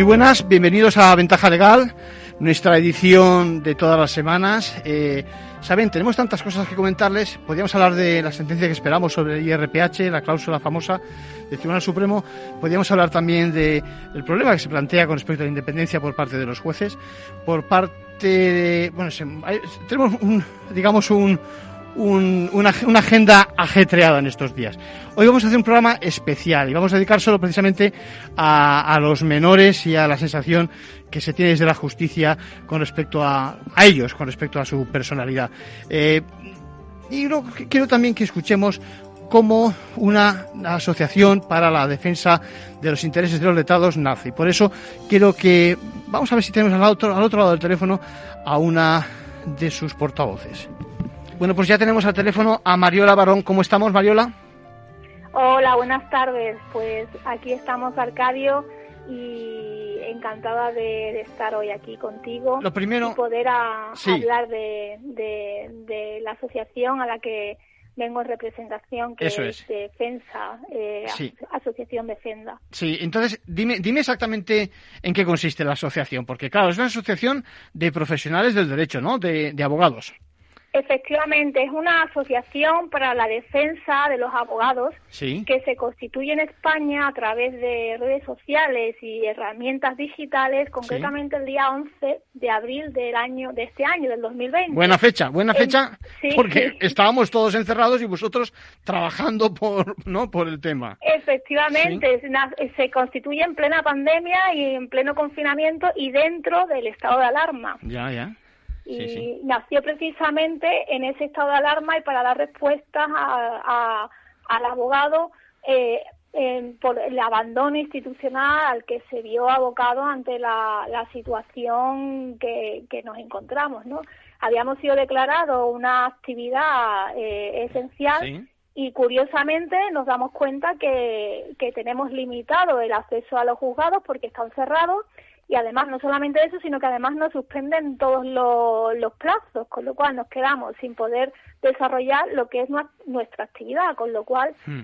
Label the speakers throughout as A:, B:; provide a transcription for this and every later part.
A: Muy buenas, bienvenidos a Ventaja Legal, nuestra edición de todas las semanas. Eh, Saben, tenemos tantas cosas que comentarles. Podríamos hablar de la sentencia que esperamos sobre el IRPH, la cláusula famosa del Tribunal Supremo. Podríamos hablar también del problema que se plantea con respecto a la independencia por parte de los jueces. Por parte de. Bueno, tenemos digamos, un, una, agenda ajetreada en estos días. Hoy vamos a hacer un programa especial y vamos a dedicar solo precisamente a, los menores y a la sensación que se tiene desde la justicia con respecto a, ellos, con respecto a su personalidad. Eh, y quiero también que escuchemos cómo una asociación para la defensa de los intereses de los letrados nace. Por eso quiero que vamos a ver si tenemos al otro, al otro lado del teléfono a una de sus portavoces. Bueno, pues ya tenemos al teléfono a Mariola Barón. ¿Cómo estamos, Mariola?
B: Hola, buenas tardes. Pues aquí estamos, Arcadio, y encantada de, estar hoy aquí contigo.
A: Lo primero.
B: Y poder hablar de, la asociación a la que vengo en representación, que es, Defensa, eh, Asociación Defenda.
A: Sí, entonces dime, dime exactamente en qué consiste la asociación, porque claro, es una asociación de profesionales del derecho, ¿no? De, de abogados.
B: Efectivamente, es una asociación para la defensa de los abogados que se constituye en España a través de redes sociales y herramientas digitales, concretamente el día 11 de abril del año de este año, del 2020.
A: Buena fecha, buena fecha, porque estábamos todos encerrados y vosotros trabajando por, ¿no? por el tema.
B: Efectivamente, se constituye en plena pandemia y en pleno confinamiento y dentro del estado de alarma.
A: Ya, ya
B: y nació precisamente en ese estado de alarma y para dar respuestas al abogado eh, por el abandono institucional al que se vio abocado ante la, situación que, nos encontramos, ¿no? Habíamos sido declarados una actividad eh, esencial y curiosamente nos damos cuenta que, que tenemos limitado el acceso a los juzgados porque están cerrados y además no solamente eso, sino que además nos suspenden todos los, los plazos, con lo cual nos quedamos sin poder desarrollar lo que es nuestra actividad, con lo cual hmm.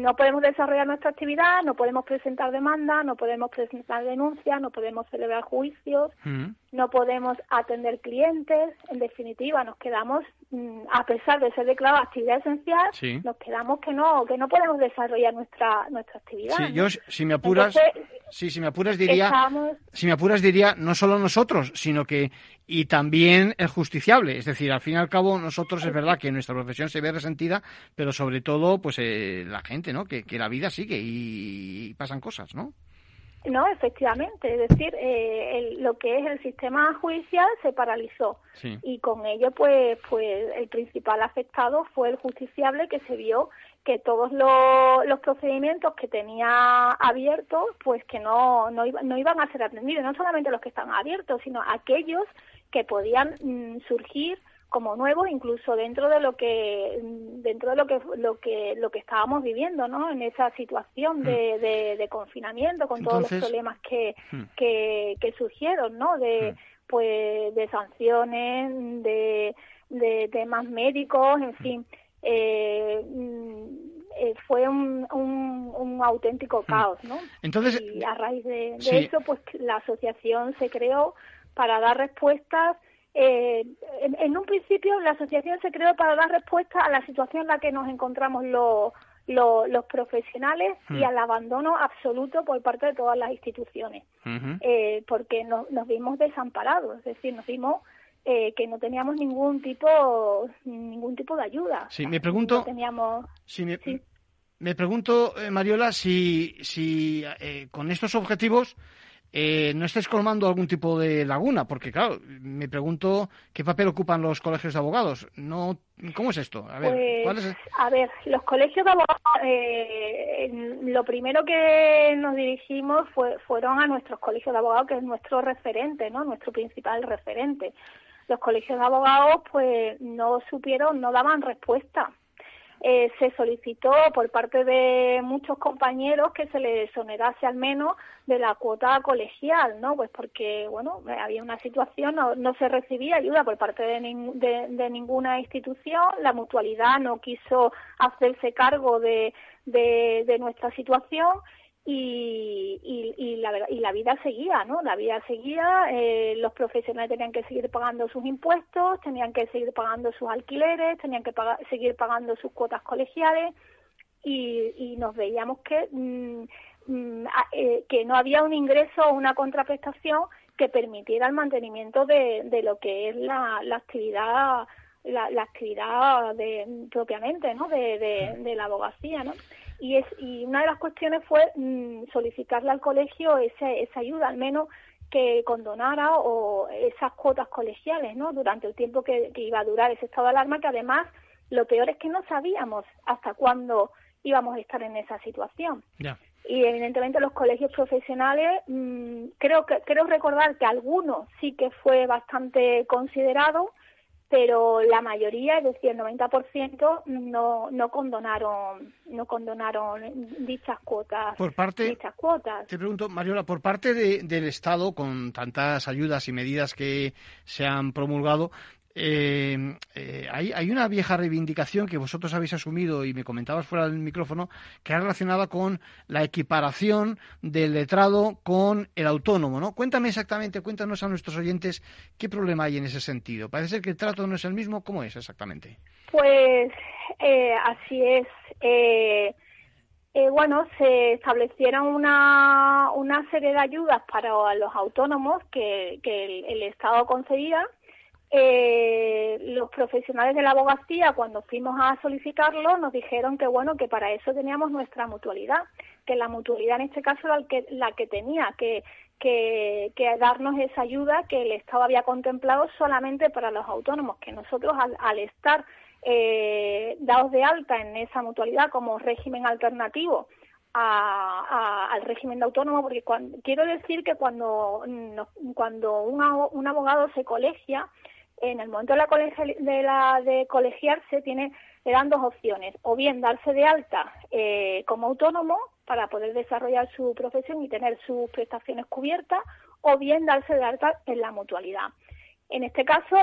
B: no podemos desarrollar nuestra actividad, no podemos presentar demandas, no podemos presentar denuncias, no podemos celebrar juicios, hmm. no podemos atender clientes, en definitiva nos quedamos, mm, a pesar de ser declarada actividad esencial, nos quedamos que no que no podemos desarrollar nuestra nuestra actividad.
A: Sí, yo si me apuras, sí, si me apuras diría, si me apuras diría no solo nosotros, sino que y también el justiciable. Es decir, al fin y al cabo, nosotros es verdad que nuestra profesión se ve resentida, pero sobre todo, pues eh, la gente, ¿no? Que, la vida sigue y, pasan cosas, ¿no?
B: No, efectivamente. Es decir, eh, lo que es el sistema judicial se paralizó y con ello, pues, pues el principal afectado fue el justiciable que se vio que todos los, los procedimientos que tenía abiertos, pues que no, no, no iban a ser atendidos, no solamente los que están abiertos, sino aquellos que podían mm, surgir como nuevos incluso dentro de lo que mm, dentro de lo que lo que lo que estábamos viviendo no en esa situación de, mm. de, confinamiento con todos los problemas que, que, que surgieron no de pues de sanciones de, de temas médicos en fin eh, eh, fue un, un, auténtico caos, ¿no?
A: Entonces,
B: y a raíz de, eso, pues la asociación se creó para dar respuestas. Eh, en, un principio la asociación se creó para dar respuesta a la situación en la que nos encontramos los, los, profesionales y hmm. al abandono absoluto por parte de todas las instituciones, eh, porque nos, nos vimos desamparados, es decir, nos vimos eh, que no teníamos ningún tipo ningún tipo de ayuda.
A: Sí, me pregunto.
B: teníamos.
A: Sí, me pregunto, eh, Mariola, si, si eh, con estos objetivos eh, no estáis colmando algún tipo de laguna, porque claro, me pregunto qué papel ocupan los colegios de abogados. No, ¿Cómo es esto?
B: A ver, pues, a ver los colegios de abogados, eh, lo primero que nos dirigimos fue, fueron a nuestros colegios de abogados, que es nuestro referente, ¿no? Nuestro principal referente. Los colegios de abogados, pues, no supieron, no daban respuesta eh, se solicitó por parte de muchos compañeros que se les exonerase al menos de la cuota colegial, ¿no? Pues porque, bueno, había una situación, no, se recibía ayuda por parte de, de, ninguna institución, la mutualidad no quiso hacerse cargo de nuestra situación y, y, y, la, y la vida seguía, ¿no? La vida seguía, eh, los profesionales tenían que seguir pagando sus impuestos, tenían que seguir pagando sus alquileres, tenían que seguir pagando sus cuotas colegiales y, y nos veíamos que, mm, mm, eh, que no había un ingreso o una contraprestación que permitiera el mantenimiento de, de lo que es la, la actividad la, la actividad de, propiamente ¿no? de, de, de la abogacía ¿no? Y, es, y una de las cuestiones fue mm, solicitarle al colegio esa, esa ayuda, al menos que condonara o esas cuotas colegiales, ¿no? Durante el tiempo que, iba a durar ese estado de alarma, que además lo peor es que no sabíamos hasta cuándo íbamos a estar en esa situación. Y evidentemente los colegios profesionales, mm, creo que creo recordar que algunos sí que fue bastante considerado, pero la mayoría, es decir, el 90% no, no condonaron no condonaron dichas cuotas.
A: Por parte,
B: dichas cuotas.
A: Te pregunto, Mariola, por parte del Estado, con tantas ayudas y medidas que se han promulgado, eh, eh, hay, hay, una vieja reivindicación que vosotros habéis asumido y me comentabas fuera del micrófono, que es relacionada con la equiparación del letrado con el autónomo, ¿no? Cuéntame exactamente, cuéntanos a nuestros oyentes qué problema hay en ese sentido. Parece ser que el trato no es el mismo, ¿cómo es exactamente?
B: Pues eh, así es. Eh, eh, bueno, se establecieron una, una serie de ayudas para los autónomos que, que el Estado concedía eh, los profesionales de la abogacía, cuando fuimos a solicitarlo, nos dijeron que bueno, que para eso teníamos nuestra mutualidad, que la mutualidad en este caso era la que, la que tenía que, que, darnos esa ayuda que el Estado había contemplado solamente para los autónomos, que nosotros al, estar eh, dados de alta en esa mutualidad como régimen alternativo al régimen de autónomo, porque quiero decir que cuando, cuando un abogado se colegia, en el momento de la, colegiarse tiene, le dan dos opciones, o bien darse de alta eh, como autónomo para poder desarrollar su profesión y tener sus prestaciones cubiertas, o bien darse de alta en la mutualidad. En este caso,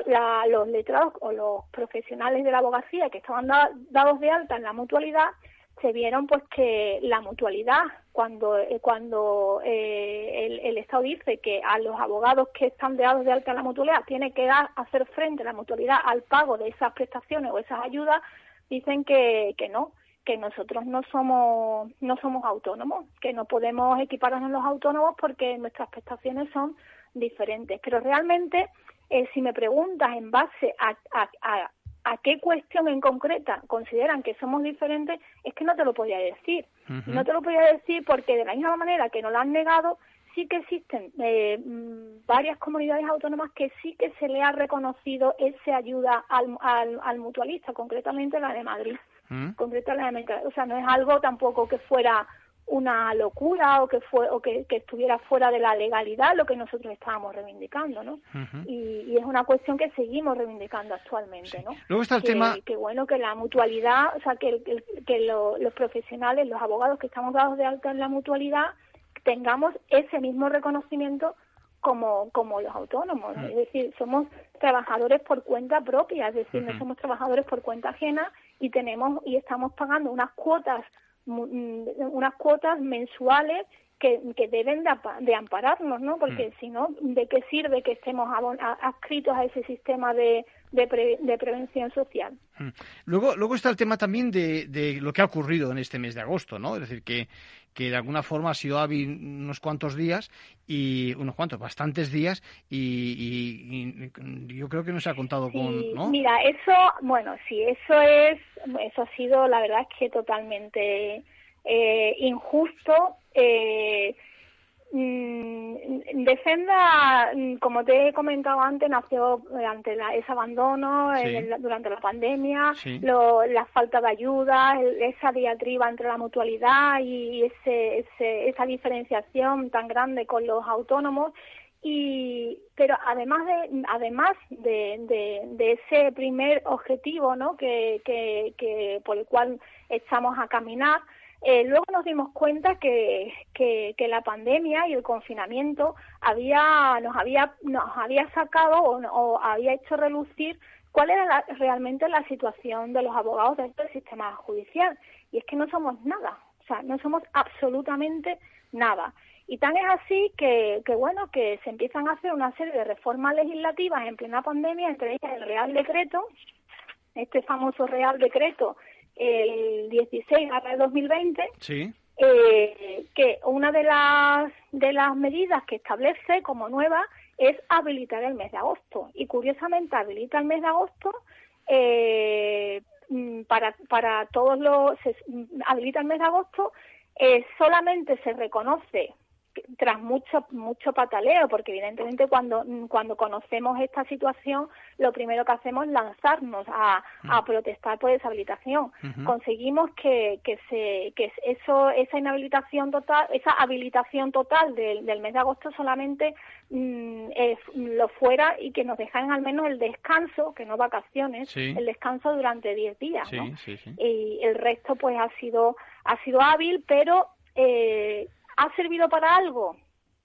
B: los letrados o los profesionales de la abogacía que estaban dados de alta en la mutualidad se vieron pues que la mutualidad cuando eh, cuando eh, el, Estado dice que a los abogados que están dados de alta en la mutualidad tiene que dar hacer frente la mutualidad al pago de esas prestaciones o esas ayudas dicen que, que no que nosotros no somos no somos autónomos que no podemos equiparnos en los autónomos porque nuestras prestaciones son diferentes. Pero realmente eh, si me preguntas en base a, a a qué cuestión en concreta consideran que somos diferentes, es que no te lo podía decir. No te lo podía decir porque de la misma manera que no lo han negado, sí que existen eh, mm, varias comunidades autónomas que sí que se le ha reconocido esa ayuda al, al, mutualista, concretamente la de Madrid. concretamente, o sea, no es algo tampoco que fuera una locura o que fue o que, estuviera fuera de la legalidad lo que nosotros estábamos reivindicando no y, es una cuestión que seguimos reivindicando actualmente no
A: luego está el tema
B: que bueno que la mutualidad o sea que, que los profesionales los abogados que estamos dados de alta en la mutualidad tengamos ese mismo reconocimiento como como los autónomos. Es decir somos trabajadores por cuenta propia es decir no somos trabajadores por cuenta ajena y tenemos y estamos pagando unas cuotas Mm, unas cuotas mensuales que, deben de, ampararnos, ¿no? Porque mm. si no, ¿de qué sirve que estemos adscritos a ese sistema de, de, prevención social?
A: Mm. Luego, luego está el tema también de, de lo que ha ocurrido en este mes de agosto, ¿no? Es decir, que, que de alguna forma ha sido hábil unos cuantos días y unos cuantos, bastantes días y, yo creo que no se ha contado con, ¿no?
B: Mira, eso, bueno, sí, eso es, eso ha sido, la verdad es que totalmente eh, injusto. Eh, mm, Defenda, mm, como te he comentado antes, nació ante ese abandono durante la pandemia, la falta de ayuda, esa diatriba entre la mutualidad y ese, esa diferenciación tan grande con los autónomos. Y, pero además de además de, de, ese primer objetivo ¿no? que, que, que por el cual estamos a caminar eh, luego nos dimos cuenta que, que, la pandemia y el confinamiento había, nos, había, nos había sacado o, había hecho relucir cuál era realmente la situación de los abogados dentro del sistema judicial. Y es que no somos nada, o sea, no somos absolutamente nada. Y tan es así que, que, bueno, que se empiezan a hacer una serie de reformas legislativas en plena pandemia, entre ellas el Real Decreto, este famoso Real Decreto el 16 de 2020,
A: sí.
B: eh, que una de las, de las medidas que establece como nueva es habilitar el mes de agosto. Y curiosamente habilita el mes de agosto eh, mm, para, para todos los... habilita el mes de agosto, eh, solamente se reconoce tras mucho mucho pataleo porque evidentemente cuando cuando conocemos esta situación lo primero que hacemos es lanzarnos a, a mm. protestar por deshabilitación conseguimos que, que se que eso esa inhabilitación total esa habilitación total del, del mes de agosto solamente mm, lo fuera y que nos dejaran al menos el descanso que no vacaciones el descanso durante 10 días y el resto pues ha sido ha sido hábil pero eh, ¿Ha servido para algo?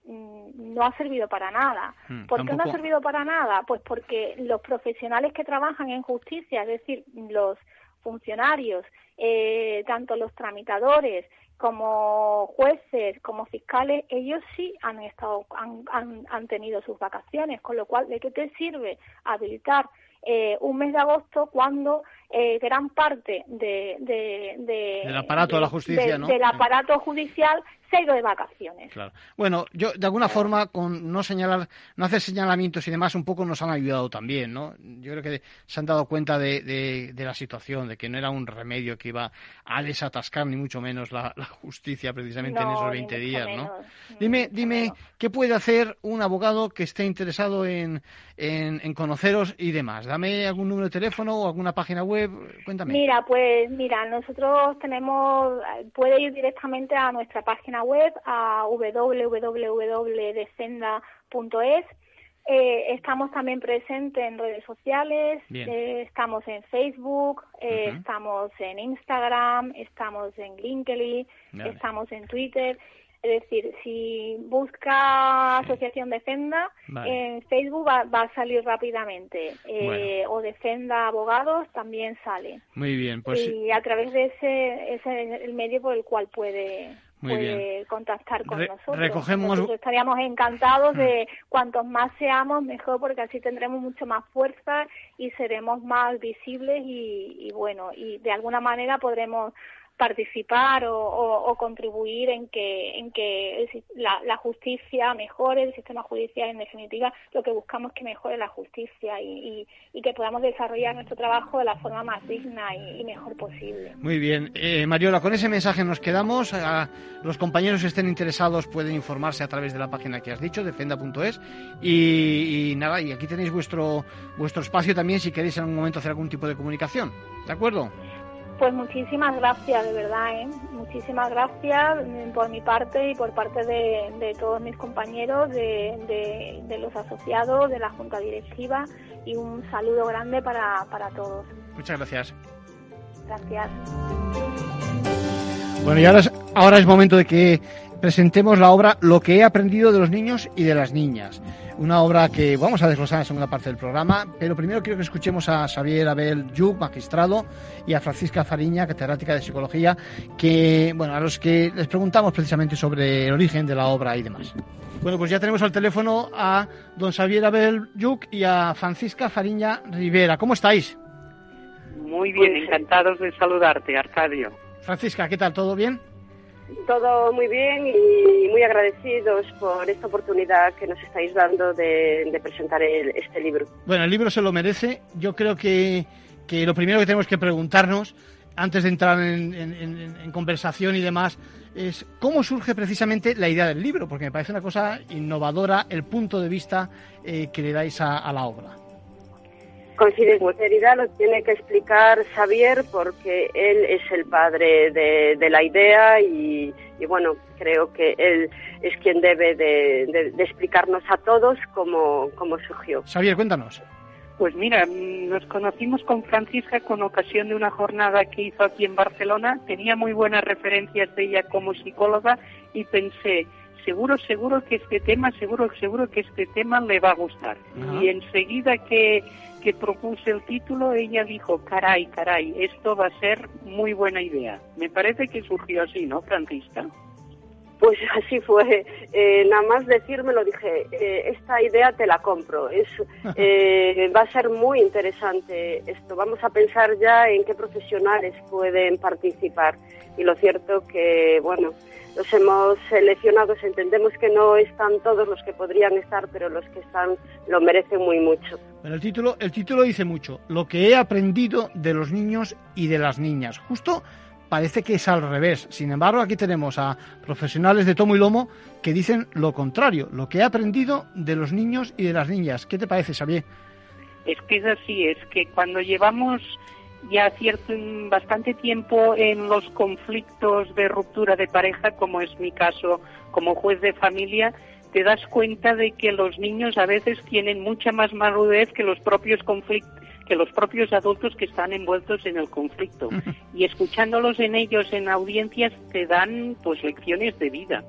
B: Mm, no ha servido para nada. Hmm, ¿Por qué no ha servido para nada? Pues porque los profesionales que trabajan en justicia, es decir, los funcionarios, eh, tanto los tramitadores como jueces, como fiscales, ellos sí han estado, han, han tenido sus vacaciones, con lo cual, ¿de qué te sirve habilitar eh, un mes de agosto cuando eh, gran parte de,
A: del aparato de, la justicia,
B: del aparato judicial se ha ido de vacaciones.
A: Claro. Bueno, yo de alguna forma con no señalar, no hacer señalamientos y demás, un poco nos han ayudado también, ¿no? Yo creo que se han dado cuenta de, de, la situación, de que no era un remedio que iba a desatascar ni mucho menos la, justicia precisamente en esos 20 días, ¿no? Dime, dime, ¿qué puede hacer un abogado que esté interesado en, en, en conoceros y demás? Dame algún número de teléfono o alguna página web Cuéntame.
B: Mira, pues mira, nosotros tenemos, puede ir directamente a nuestra página web, a www.defenda.es. Eh, estamos también presentes en redes sociales, eh, estamos en Facebook, eh, estamos en Instagram, estamos en LinkedIn, estamos en Twitter es decir, si busca Asociación Defenda, en Facebook va, a salir rápidamente. Eh, o Defenda Abogados también sale.
A: Muy bien, pues.
B: Y a través de ese, ese el medio por el cual puede, contactar con nosotros.
A: Recogemos...
B: Nosotros estaríamos encantados de mm. cuantos más seamos, mejor, porque así tendremos mucho más fuerza y seremos más visibles y, y bueno, y de alguna manera podremos participar o, contribuir en que en que la, justicia mejore el sistema judicial en definitiva lo que buscamos es que mejore la justicia y, que podamos desarrollar nuestro trabajo de la forma más digna y, mejor posible.
A: Muy bien. Eh, Mariola con ese mensaje nos quedamos. Los compañeros que estén interesados pueden informarse a través de la página que has dicho defenda.es y, y nada y aquí tenéis vuestro vuestro espacio también si queréis en algún momento hacer algún tipo de comunicación. De acuerdo
B: pues muchísimas gracias, de verdad, ¿eh? muchísimas gracias mm, por mi parte y por parte de, todos mis compañeros, de, los asociados, de la Junta Directiva y un saludo grande para, para todos.
A: Muchas gracias.
B: Gracias.
A: Bueno, y ahora es, ahora es momento de que presentemos la obra Lo que he aprendido de los niños y de las niñas. Una obra que vamos a desglosar en la segunda parte del programa, pero primero quiero que escuchemos a Xavier Abel Yuk, magistrado, y a Francisca Fariña, catedrática de psicología, que, bueno, a los que les preguntamos precisamente sobre el origen de la obra y demás. Bueno, pues ya tenemos al teléfono a don Xavier Abel Yuk y a Francisca Fariña Rivera. ¿Cómo estáis?
C: Muy bien, encantados de saludarte, Arcadio.
A: Francisca, ¿qué tal? ¿Todo bien?
D: Todo muy bien y muy agradecidos por esta oportunidad que nos estáis dando de, presentar este libro.
A: Bueno, el libro se lo merece. Yo creo que, que lo primero que tenemos que preguntarnos, antes de entrar en, conversación y demás, es cómo surge precisamente la idea del libro, porque me parece una cosa innovadora el punto de vista eh, que le dais a la obra
D: con sinceridad lo tiene que explicar Xavier porque él es el padre de, la idea y, bueno, creo que él es quien debe de, explicarnos a todos cómo, cómo surgió.
A: Xavier, cuéntanos.
C: Pues mira, nos conocimos con Francisca con ocasión de una jornada que hizo aquí en Barcelona. Tenía muy buenas referencias de ella como psicóloga y pensé, seguro, seguro que este tema, seguro, seguro que este tema le va a gustar. Y enseguida que que propuse el título, ella dijo, caray, caray, esto va a ser muy buena idea. Me parece que surgió así, ¿no, Francisca?
D: Pues así fue. Eh, nada más decírmelo dije, eh, esta idea te la compro. Es, eh, va a ser muy interesante esto. Vamos a pensar ya en qué profesionales pueden participar. Y lo cierto que, bueno, los hemos seleccionado, entendemos que no están todos los que podrían estar, pero los que están lo merecen muy mucho.
A: Bueno, el título, el título dice mucho, lo que he aprendido de los niños y de las niñas. Justo parece que es al revés. Sin embargo, aquí tenemos a profesionales de tomo y lomo que dicen lo contrario, lo que he aprendido de los niños y de las niñas. ¿Qué te parece, Xavier?
C: Es que es así, es que cuando llevamos ya cierto bastante tiempo en los conflictos de ruptura de pareja, como es mi caso como juez de familia, te das cuenta de que los niños a veces tienen mucha más madurez que los propios conflictos que los propios adultos que están envueltos en el conflicto y escuchándolos en ellos en audiencias te dan pues lecciones de vida.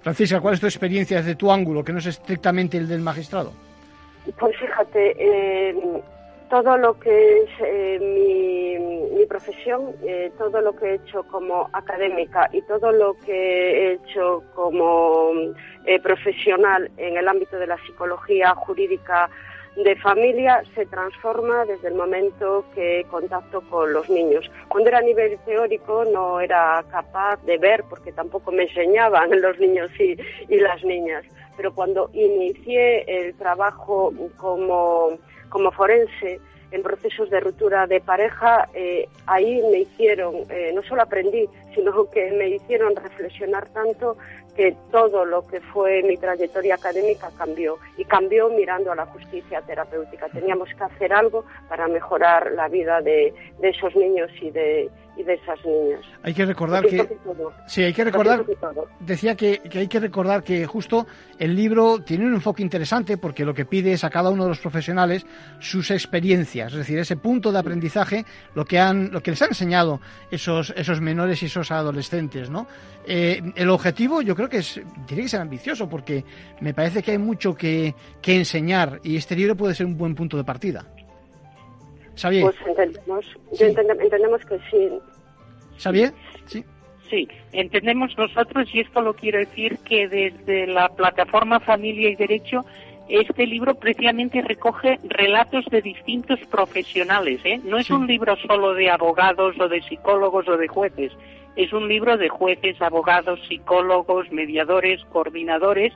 A: Francisca, ¿cuál es tu experiencia desde tu ángulo, que no es estrictamente el del magistrado?
D: Pues fíjate, eh, todo lo que es eh, mi, profesión, eh, todo lo que he hecho como académica y todo lo que he hecho como eh, profesional en el ámbito de la psicología jurídica de familia se transforma desde el momento que contacto con los niños. Cuando era a nivel teórico no era capaz de ver porque tampoco me enseñaban los niños y, y las niñas, pero cuando inicié el trabajo como como forense en procesos de ruptura de pareja, eh, ahí me hicieron, eh, no solo aprendí, sino que me hicieron reflexionar tanto que todo lo que fue mi trayectoria académica cambió y cambió mirando a la justicia terapéutica. Teníamos que hacer algo para mejorar la vida de, de esos niños y de, y de esas niñas.
A: Hay que recordar que, sí, hay que recordar, decía que, hay que recordar que justo el libro tiene un enfoque interesante porque lo que pide es a cada uno de los profesionales sus experiencias, es decir, ese punto de aprendizaje, lo que han, lo que les han enseñado esos, esos menores y esos adolescentes, ¿no? Eh, el objetivo yo creo que es, tiene que ser ambicioso porque me parece que hay mucho que, que enseñar y este libro puede ser un buen punto de partida.
D: Pues entendemos, entendemos que sí.
A: ¿Xavier? Sí.
C: Sí, entendemos nosotros, y esto lo quiero decir, que desde la plataforma Familia y Derecho, este libro precisamente recoge relatos de distintos profesionales. ¿eh? No es un libro solo de abogados o de psicólogos o de jueces, es un libro de jueces, abogados, psicólogos, mediadores, coordinadores,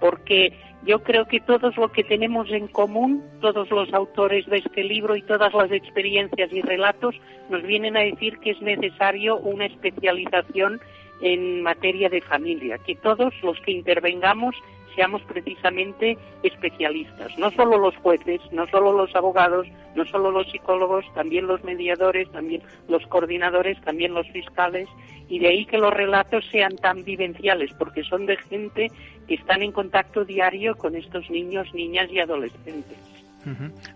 C: porque yo creo que todos lo que tenemos en común, todos los autores de este libro y todas las experiencias y relatos nos vienen a decir que es necesario una especialización en materia de familia, que todos los que intervengamos seamos precisamente especialistas, no solo los jueces, no solo los abogados, no solo los psicólogos, también los mediadores, también los coordinadores, también los fiscales, y de ahí que los relatos sean tan vivenciales, porque son de gente que están en contacto diario con estos niños, niñas y adolescentes.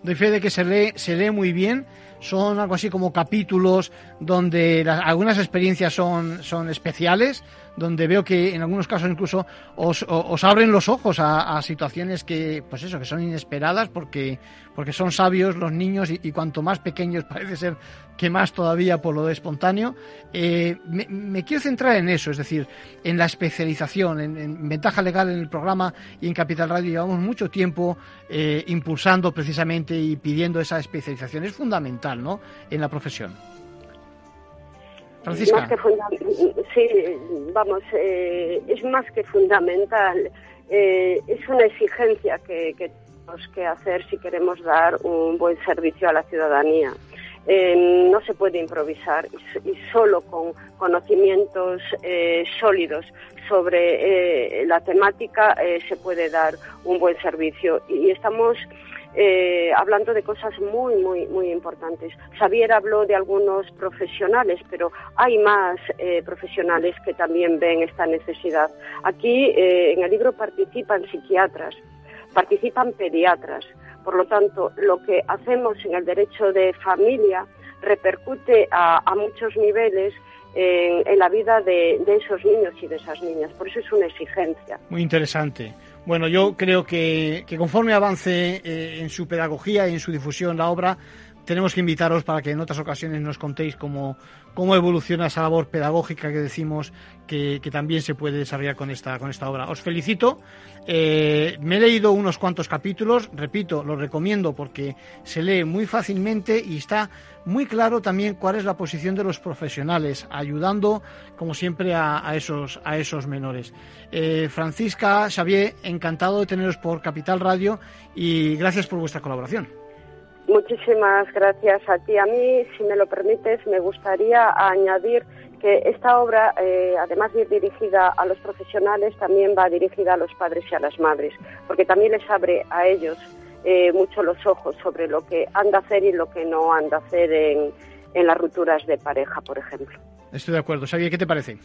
A: Doy fe de que se lee, se lee muy bien. Son algo así como capítulos donde algunas experiencias son, son especiales, donde veo que en algunos casos incluso os, os abren los ojos a, situaciones que, pues eso, que son inesperadas porque, porque son sabios los niños y, cuanto más pequeños parece ser que más todavía por lo espontáneo. Eh, me, quiero centrar en eso, es decir, en la especialización, en, ventaja legal en el programa y en Capital Radio llevamos mucho tiempo eh, impulsando precisamente y pidiendo esa especialización. Es fundamental, ¿no? En la profesión.
D: Francisca. sí, vamos, eh, es más que fundamental. Eh, es una exigencia que, tenemos que hacer si queremos dar un buen servicio a la ciudadanía. Eh, no se puede improvisar y, solo con conocimientos sólidos sobre la temática se puede dar un buen servicio. Y estamos eh, hablando de cosas muy, muy, muy importantes. Xavier habló de algunos profesionales, pero hay más eh, profesionales que también ven esta necesidad. Aquí eh, en el libro participan psiquiatras, participan pediatras. Por lo tanto, lo que hacemos en el derecho de familia repercute a, muchos niveles en, la vida de, esos niños y de esas niñas. Por eso es una exigencia.
A: Muy interesante. Bueno, yo creo que, conforme avance eh, en su pedagogía y en su difusión la obra, tenemos que invitaros para que en otras ocasiones nos contéis cómo, cómo evoluciona esa labor pedagógica que decimos que, también se puede desarrollar con esta, con esta obra. Os felicito. Eh, me he leído unos cuantos capítulos, repito, los recomiendo porque se lee muy fácilmente y está muy claro también cuál es la posición de los profesionales, ayudando, como siempre, a, esos, a esos menores. Eh, Francisca, Xavier, encantado de teneros por Capital Radio y gracias por vuestra colaboración.
D: Muchísimas gracias a ti. A mí, si me lo permites, me gustaría añadir que esta obra, eh, además de ir dirigida a los profesionales, también va dirigida a los padres y a las madres, porque también les abre a ellos eh, mucho los ojos sobre lo que han de hacer y lo que no han de hacer en, en las rupturas de pareja, por ejemplo.
A: Estoy de acuerdo. Xavier, ¿qué te parece?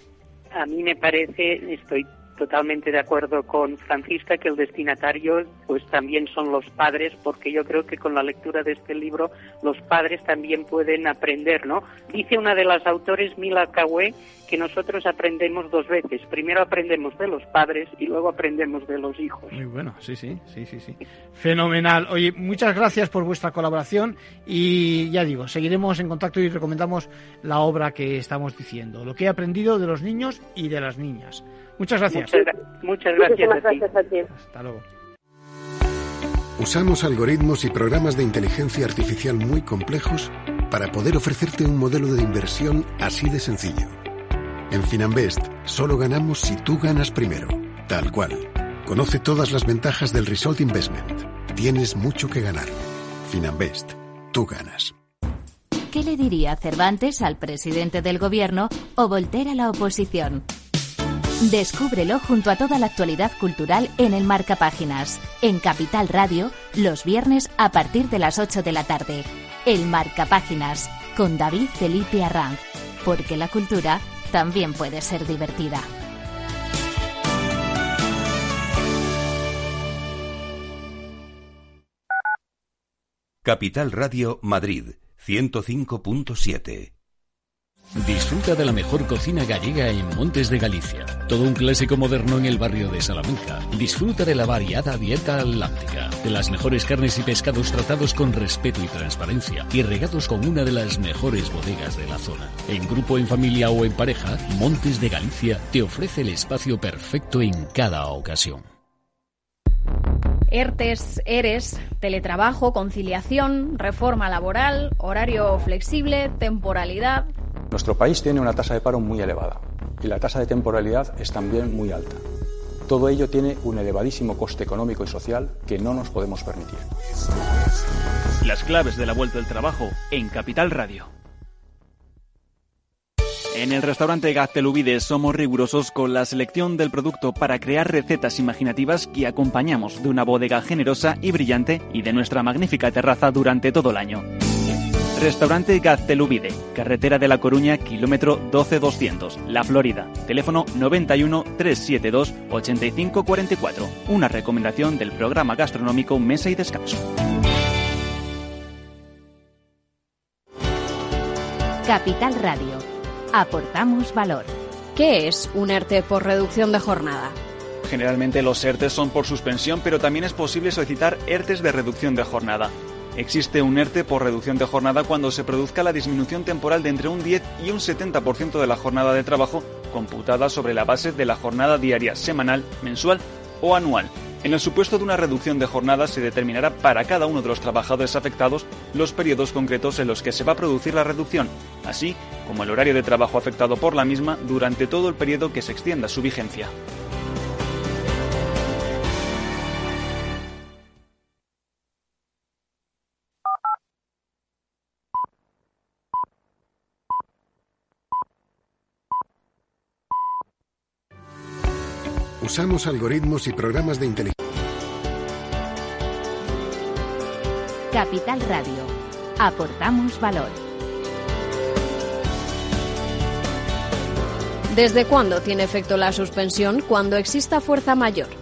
C: A mí me parece, estoy totalmente de acuerdo con Francisca que el destinatario pues también son los padres porque yo creo que con la lectura de este libro los padres también pueden aprender, ¿no? Dice una de las autores Mila Kawe que nosotros aprendemos dos veces. Primero aprendemos de los padres y luego aprendemos de los hijos.
A: Muy bueno, sí, sí, sí, sí, sí. Fenomenal. Oye, muchas gracias por vuestra colaboración y ya digo, seguiremos en contacto y recomendamos la obra que estamos diciendo, lo que he aprendido de los niños y de las niñas. Muchas gracias.
C: Muchas, gracias,
D: a ti.
A: Hasta luego.
E: Usamos algoritmos y programas de inteligencia artificial muy complejos para poder ofrecerte un modelo de inversión así de sencillo en Finanbest solo ganamos si tú ganas primero. Tal cual. Conoce todas las ventajas del Result Investment. Tienes mucho que ganar. Finanbest. Tú ganas.
F: ¿Qué le diría Cervantes al presidente del gobierno o Voltaire a la oposición? Descúbrelo junto a toda la actualidad cultural en el Marca Páginas, en Capital Radio, los viernes a partir de las 8 de la tarde. El Marca Páginas, con David Felipe Arranz, porque la cultura también puede ser divertida.
G: Capital Radio Madrid 105.7
H: Disfruta de la mejor cocina gallega en Montes de Galicia. Todo un clásico moderno en el barrio de Salamanca. Disfruta de la variada dieta atlántica, de las mejores carnes y pescados tratados con respeto y transparencia y regados con una de las mejores bodegas de la zona. En grupo, en familia o en pareja, Montes de Galicia te ofrece el espacio perfecto en cada ocasión.
I: ERTES, ERES, teletrabajo, conciliación, reforma laboral, horario flexible, temporalidad.
J: Nuestro país tiene una tasa de paro muy elevada y la tasa de temporalidad es también muy alta. Todo ello tiene un elevadísimo coste económico y social que no nos podemos permitir.
K: Las claves de la vuelta del trabajo en Capital Radio. En el restaurante Gaztelubides somos rigurosos con la selección del producto para crear recetas imaginativas que acompañamos de una bodega generosa y brillante y de nuestra magnífica terraza durante todo el año. Restaurante Gaztelubide, carretera de La Coruña, kilómetro 12200, La Florida. Teléfono 91 372 8544. Una recomendación del programa gastronómico Mesa y Descanso.
F: Capital Radio. Aportamos valor.
I: ¿Qué es un ERTE por reducción de jornada?
K: Generalmente los ERTES son por suspensión, pero también es posible solicitar ERTES de reducción de jornada. Existe un ERTE por reducción de jornada cuando se produzca la disminución temporal de entre un 10 y un 70% de la jornada de trabajo computada sobre la base de la jornada diaria, semanal, mensual o anual. En el supuesto de una reducción de jornada se determinará para cada uno de los trabajadores afectados los periodos concretos en los que se va a producir la reducción, así como el horario de trabajo afectado por la misma durante todo el periodo que se extienda su vigencia.
E: Usamos algoritmos y programas de inteligencia.
F: Capital Radio. Aportamos valor.
I: ¿Desde cuándo tiene efecto la suspensión? Cuando exista fuerza mayor.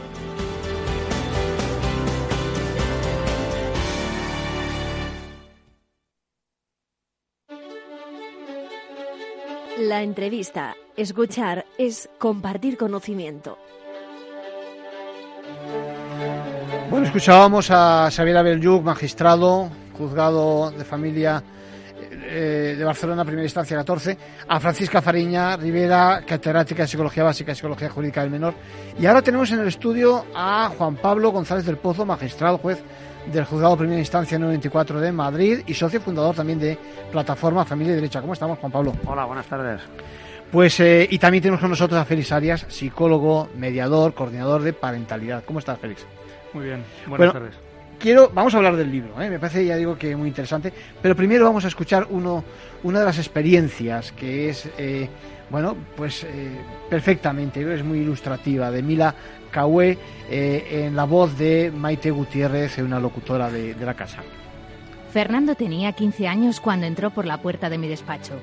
L: La entrevista, escuchar, es compartir conocimiento.
A: Bueno, escuchábamos a Xavier Abelyuk, magistrado, juzgado de familia eh, de Barcelona, primera instancia 14, a Francisca Fariña Rivera, catedrática de Psicología Básica y Psicología Jurídica del Menor. Y ahora tenemos en el estudio a Juan Pablo González del Pozo, magistrado, juez del Juzgado Primera Instancia 94 de Madrid y socio fundador también de Plataforma Familia y Derecha. ¿Cómo estamos, Juan Pablo?
M: Hola, buenas tardes.
A: Pues, eh, y también tenemos con nosotros a Félix Arias, psicólogo, mediador, coordinador de parentalidad. ¿Cómo estás, Félix?
M: Muy bien, buenas tardes.
A: Quiero, vamos a hablar del libro, ¿eh? me parece, ya digo, que muy interesante, pero primero vamos a escuchar uno, una de las experiencias que es, eh, bueno, pues eh, perfectamente, es muy ilustrativa, de Mila Eh, en la voz de Maite Gutiérrez, una locutora de, la casa.
F: Fernando tenía 15 años cuando entró por la puerta de mi despacho.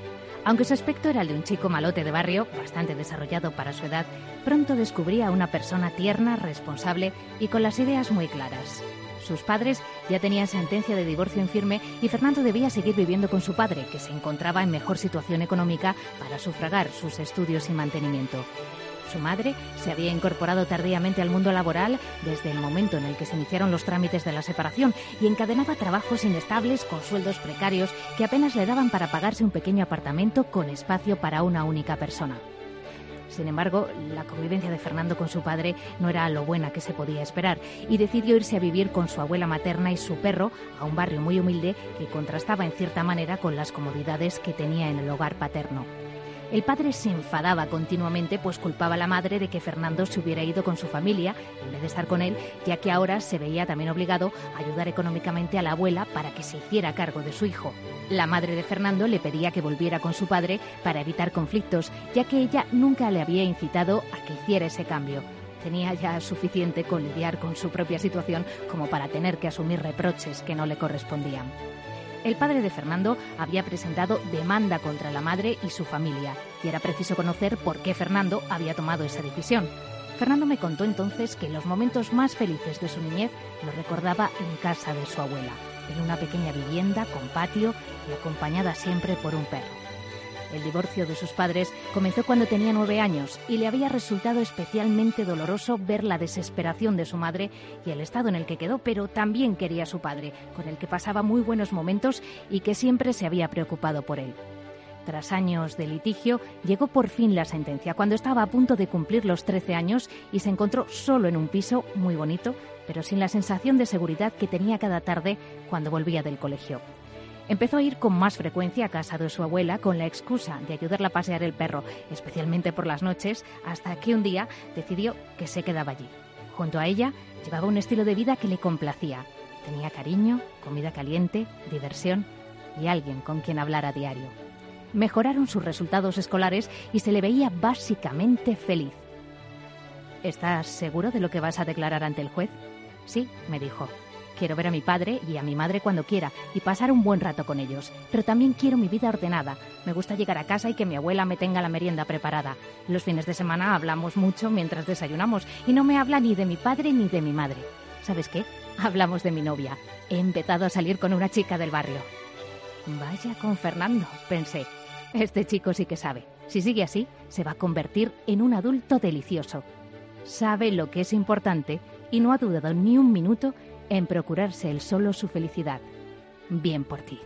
F: Aunque su aspecto era el de un chico malote de barrio, bastante desarrollado para su edad, pronto descubría a una persona tierna, responsable y con las ideas muy claras. Sus padres ya tenían sentencia de divorcio en firme y Fernando debía seguir viviendo con su padre, que se encontraba en mejor situación económica para sufragar sus estudios y mantenimiento. Su madre se había incorporado tardíamente al mundo laboral desde el momento en el que se iniciaron los trámites de la separación y encadenaba trabajos inestables con sueldos precarios que apenas le daban para pagarse un pequeño apartamento con espacio para una única persona. Sin embargo, la convivencia de Fernando con su padre no era lo buena que se podía esperar y decidió irse a vivir con su abuela materna y su perro a un barrio muy humilde que contrastaba en cierta manera con las comodidades que tenía en el hogar paterno. El padre se enfadaba continuamente, pues culpaba a la madre de que Fernando se hubiera ido con su familia en vez de estar con él, ya que ahora se veía también obligado a ayudar económicamente a la abuela para que se hiciera cargo de su hijo. La madre de Fernando le pedía que volviera con su padre para evitar conflictos, ya que ella nunca le había incitado a que hiciera ese cambio. Tenía ya suficiente con lidiar con su propia situación como para tener que asumir reproches que no le correspondían. El padre de Fernando había presentado demanda contra la madre y su familia, y era preciso conocer por qué Fernando había tomado esa decisión. Fernando me contó entonces que los momentos más felices de su niñez los recordaba en casa de su abuela, en una pequeña vivienda con patio y acompañada siempre por un perro. El divorcio de sus padres comenzó cuando tenía nueve años y le había resultado especialmente doloroso ver la desesperación de su madre y el estado en el que quedó, pero también quería a su padre, con el que pasaba muy buenos momentos y que siempre se había preocupado por él. Tras años de litigio, llegó por fin la sentencia, cuando estaba a punto de cumplir los 13 años y se encontró solo en un piso muy bonito, pero sin la sensación de seguridad que tenía cada tarde cuando volvía del colegio. Empezó a ir con más frecuencia a casa de su abuela con la excusa de ayudarla a pasear el perro, especialmente por las noches, hasta que un día decidió que se quedaba allí. Junto a ella llevaba un estilo de vida que le complacía. Tenía cariño, comida caliente, diversión y alguien con quien hablar a diario. Mejoraron sus resultados escolares y se le veía básicamente feliz. ¿Estás seguro de lo que vas a declarar ante el juez? Sí, me dijo. Quiero ver a mi padre y a mi madre cuando quiera y pasar un buen rato con ellos. Pero también quiero mi vida ordenada. Me gusta llegar a casa y que mi abuela me tenga la merienda preparada. Los fines de semana hablamos mucho mientras desayunamos y no me habla ni de mi padre ni de mi madre. ¿Sabes qué? Hablamos de mi novia. He empezado a salir con una chica del barrio. Vaya con Fernando, pensé. Este chico sí que sabe. Si sigue así, se va a convertir en un adulto delicioso. Sabe lo que es importante y no ha dudado ni un minuto en procurarse él solo su felicidad. Bien por ti.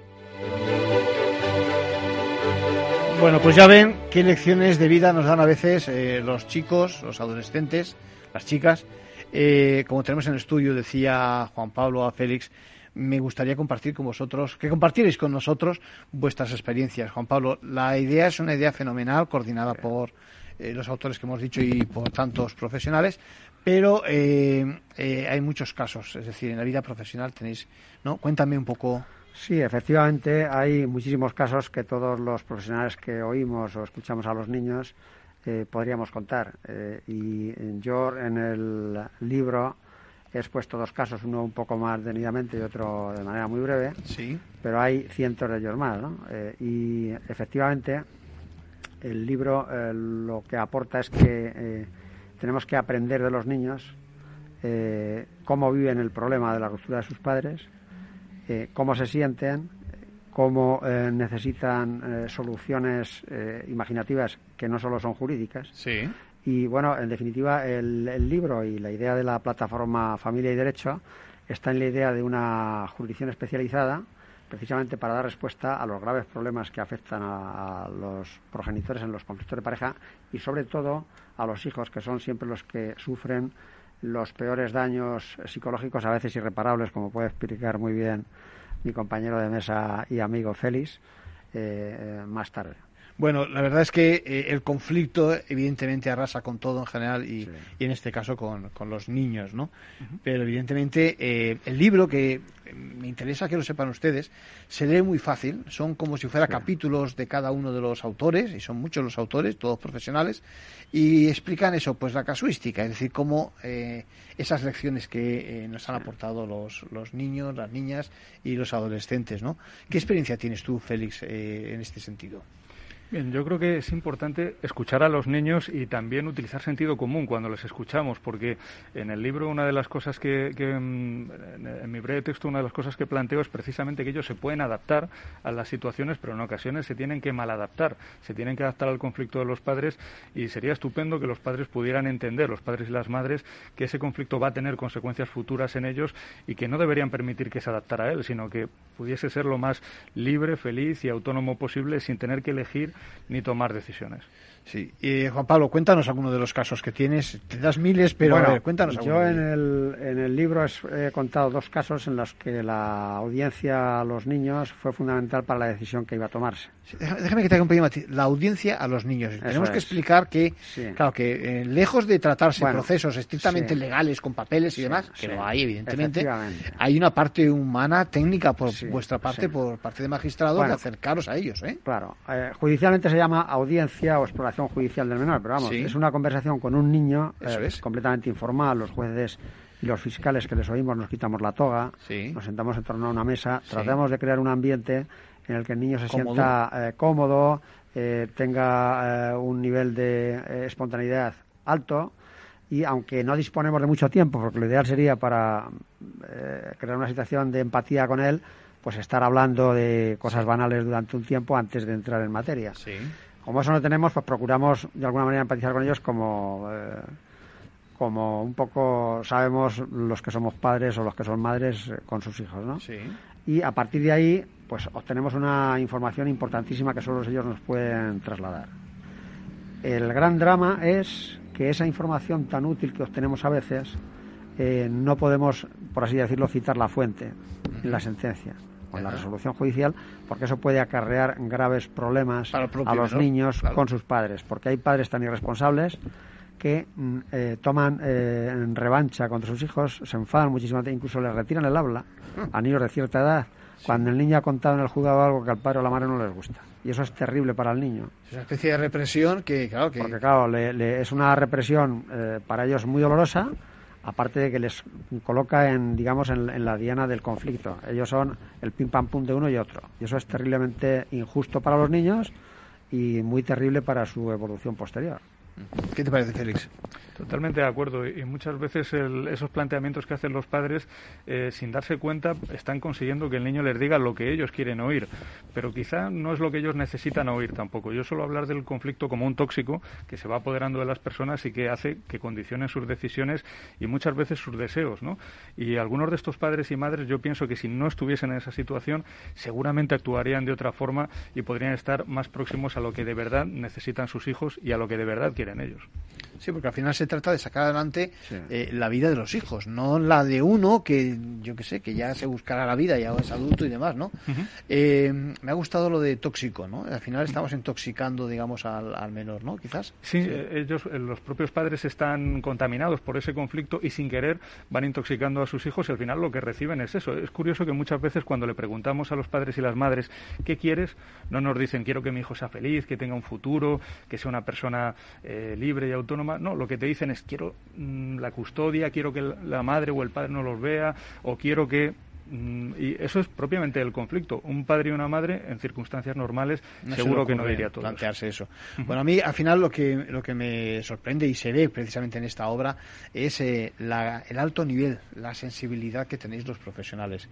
A: Bueno, pues ya ven qué lecciones de vida nos dan a veces eh, los chicos, los adolescentes, las chicas. Eh, como tenemos en el estudio, decía Juan Pablo a Félix, me gustaría compartir con vosotros, que compartierais con nosotros vuestras experiencias. Juan Pablo, la idea es una idea fenomenal, coordinada por eh, los autores que hemos dicho y por tantos profesionales, pero eh, eh, hay muchos casos, es decir, en la vida profesional tenéis, ¿no? Cuéntame un poco.
N: Sí, efectivamente, hay muchísimos casos que todos los profesionales que oímos o escuchamos a los niños podríamos contar. y yo en el libro He expuesto dos casos, uno un poco más detenidamente y otro de manera muy breve.
A: Sí.
N: Pero hay cientos de ellos más, ¿no? Eh, y efectivamente, el libro eh, lo que aporta es que eh, tenemos que aprender de los niños cómo viven el problema de la ruptura de sus padres, cómo se sienten, cómo necesitan soluciones imaginativas que no solo son jurídicas.
A: Sí.
N: Y bueno, en definitiva, el, libro y la idea de la plataforma Familia y Derecho está en la idea de una jurisdicción especializada precisamente para dar respuesta a los graves problemas que afectan a, los progenitores en los conflictos de pareja y sobre todo a los hijos que son siempre los que sufren los peores daños psicológicos a veces irreparables como puede explicar muy bien mi compañero de mesa y amigo Félix eh, eh, más tarde.
A: Bueno, la verdad es que eh, el conflicto evidentemente arrasa con todo en general y, en este caso con, los niños, ¿no? Pero evidentemente eh, el libro, que me interesa que lo sepan ustedes, se lee muy fácil, son como si fuera capítulos de cada uno de los autores, y son muchos los autores, todos profesionales, y explican eso, pues la casuística, es decir, cómo eh, esas lecciones que nos han aportado los, los niños, las niñas y los adolescentes, ¿no? ¿Qué experiencia tienes tú, Félix, en este sentido?
M: Bien, yo creo que es importante escuchar a los niños y también utilizar sentido común cuando les escuchamos, porque en el libro una de las cosas que, mm, en mi breve texto, una de las cosas que planteo es precisamente que ellos se pueden adaptar a las situaciones, pero en ocasiones se tienen que maladaptar, se tienen que adaptar al conflicto de los padres y sería estupendo que los padres pudieran entender, los padres y las madres, que ese conflicto va a tener consecuencias futuras en ellos y que no deberían permitir que se adaptara a él, sino que pudiese ser lo más libre, feliz y autónomo posible sin tener que elegir ni tomar decisiones.
A: Sí. Y Juan Pablo, cuéntanos alguno de los casos que tienes. Te das miles, pero
N: bueno,
A: a ver, cuéntanos
N: Yo en el, en el libro he contado dos casos en los que la audiencia a los niños fue fundamental para la decisión que iba a tomarse.
A: Déjame que te acompañe, La audiencia a los niños. Tenemos que explicar que, claro, que eh, lejos de tratarse procesos estrictamente legales con papeles y demás, que lo hay, evidentemente, hay una parte humana, técnica por vuestra parte, por parte de magistrados, de acercaros a ellos. ¿eh?
N: Claro. Eh, judicialmente se llama audiencia o exploración judicial del menor, pero vamos, es una conversación con un niño eh, completamente informal, los jueces y los fiscales que les oímos nos quitamos la toga, nos sentamos en torno a una mesa, tratamos de crear un ambiente en el que el niño se sienta eh, cómodo, eh, tenga un nivel de espontaneidad alto y aunque no disponemos de mucho tiempo, porque lo ideal sería para crear una situación de empatía con él, pues estar hablando de cosas banales durante un tiempo antes de entrar en materia.
A: Sí.
N: Como eso no tenemos, pues procuramos de alguna manera empatizar con ellos como, eh, como un poco sabemos los que somos padres o los que son madres eh, con sus hijos, ¿no?
A: Sí.
N: Y a partir de ahí, pues obtenemos una información importantísima que solo ellos nos pueden trasladar. El gran drama es que esa información tan útil que obtenemos a veces eh, no podemos, por así decirlo, citar la fuente en la sentencia con la resolución judicial, porque eso puede acarrear graves problemas a los niños con sus padres, porque hay padres tan irresponsables que mm, eh, toman eh, en revancha contra sus hijos, se enfadan muchísimo, incluso les retiran el habla a niños de cierta edad, cuando el niño ha contado en el juzgado algo que al padre o a la madre no les gusta. Y eso es terrible para el niño.
A: Es una especie de represión que, claro, que...
N: Porque, claro, es una represión eh, para ellos muy dolorosa, aparte de que les coloca en, digamos, en, la diana del conflicto. Ellos son el pim pam pum de uno y otro. Y eso es terriblemente injusto para los niños y muy terrible para su evolución posterior.
A: ¿Qué te parece, Félix?
M: Totalmente de acuerdo. Y muchas veces esos planteamientos que hacen los padres, eh, sin darse cuenta, están consiguiendo que el niño les diga lo que ellos quieren oír. Pero quizá no es lo que ellos necesitan oír tampoco. Yo suelo hablar del conflicto como un tóxico que se va apoderando de las personas y que hace que condicionen sus decisiones y muchas veces sus deseos. ¿no? Y algunos de estos padres y madres, yo pienso que si no estuviesen en esa situación, seguramente actuarían de otra forma y podrían estar más próximos a lo que de verdad necesitan sus hijos y a lo que de verdad quieren ellos.
A: Sí, porque al final se trata de sacar adelante eh, la vida de los hijos, no la de uno que, yo qué sé, que ya se buscará la vida, ya es adulto y demás, ¿no? Eh, me ha gustado lo de tóxico, ¿no? Al final estamos intoxicando, digamos, al, menor, ¿no? Quizás.
M: Sí, eh, ellos, los propios padres están contaminados por ese conflicto y sin querer van intoxicando a sus hijos y al final lo que reciben es eso. Es curioso que muchas veces cuando le preguntamos a los padres y las madres qué quieres, no nos dicen quiero que mi hijo sea feliz, que tenga un futuro, que sea una persona libre y autónoma. No, lo que te dicen es quiero mm, la custodia, quiero que la madre o el padre no los vea, o quiero que mm, y eso es propiamente el conflicto. Un padre y una madre, en circunstancias normales, seguro que no diría todo.
A: Plantearse eso. Bueno, a mí al final lo que, lo que me sorprende y se ve precisamente en esta obra es eh, el alto nivel, la sensibilidad que tenéis los profesionales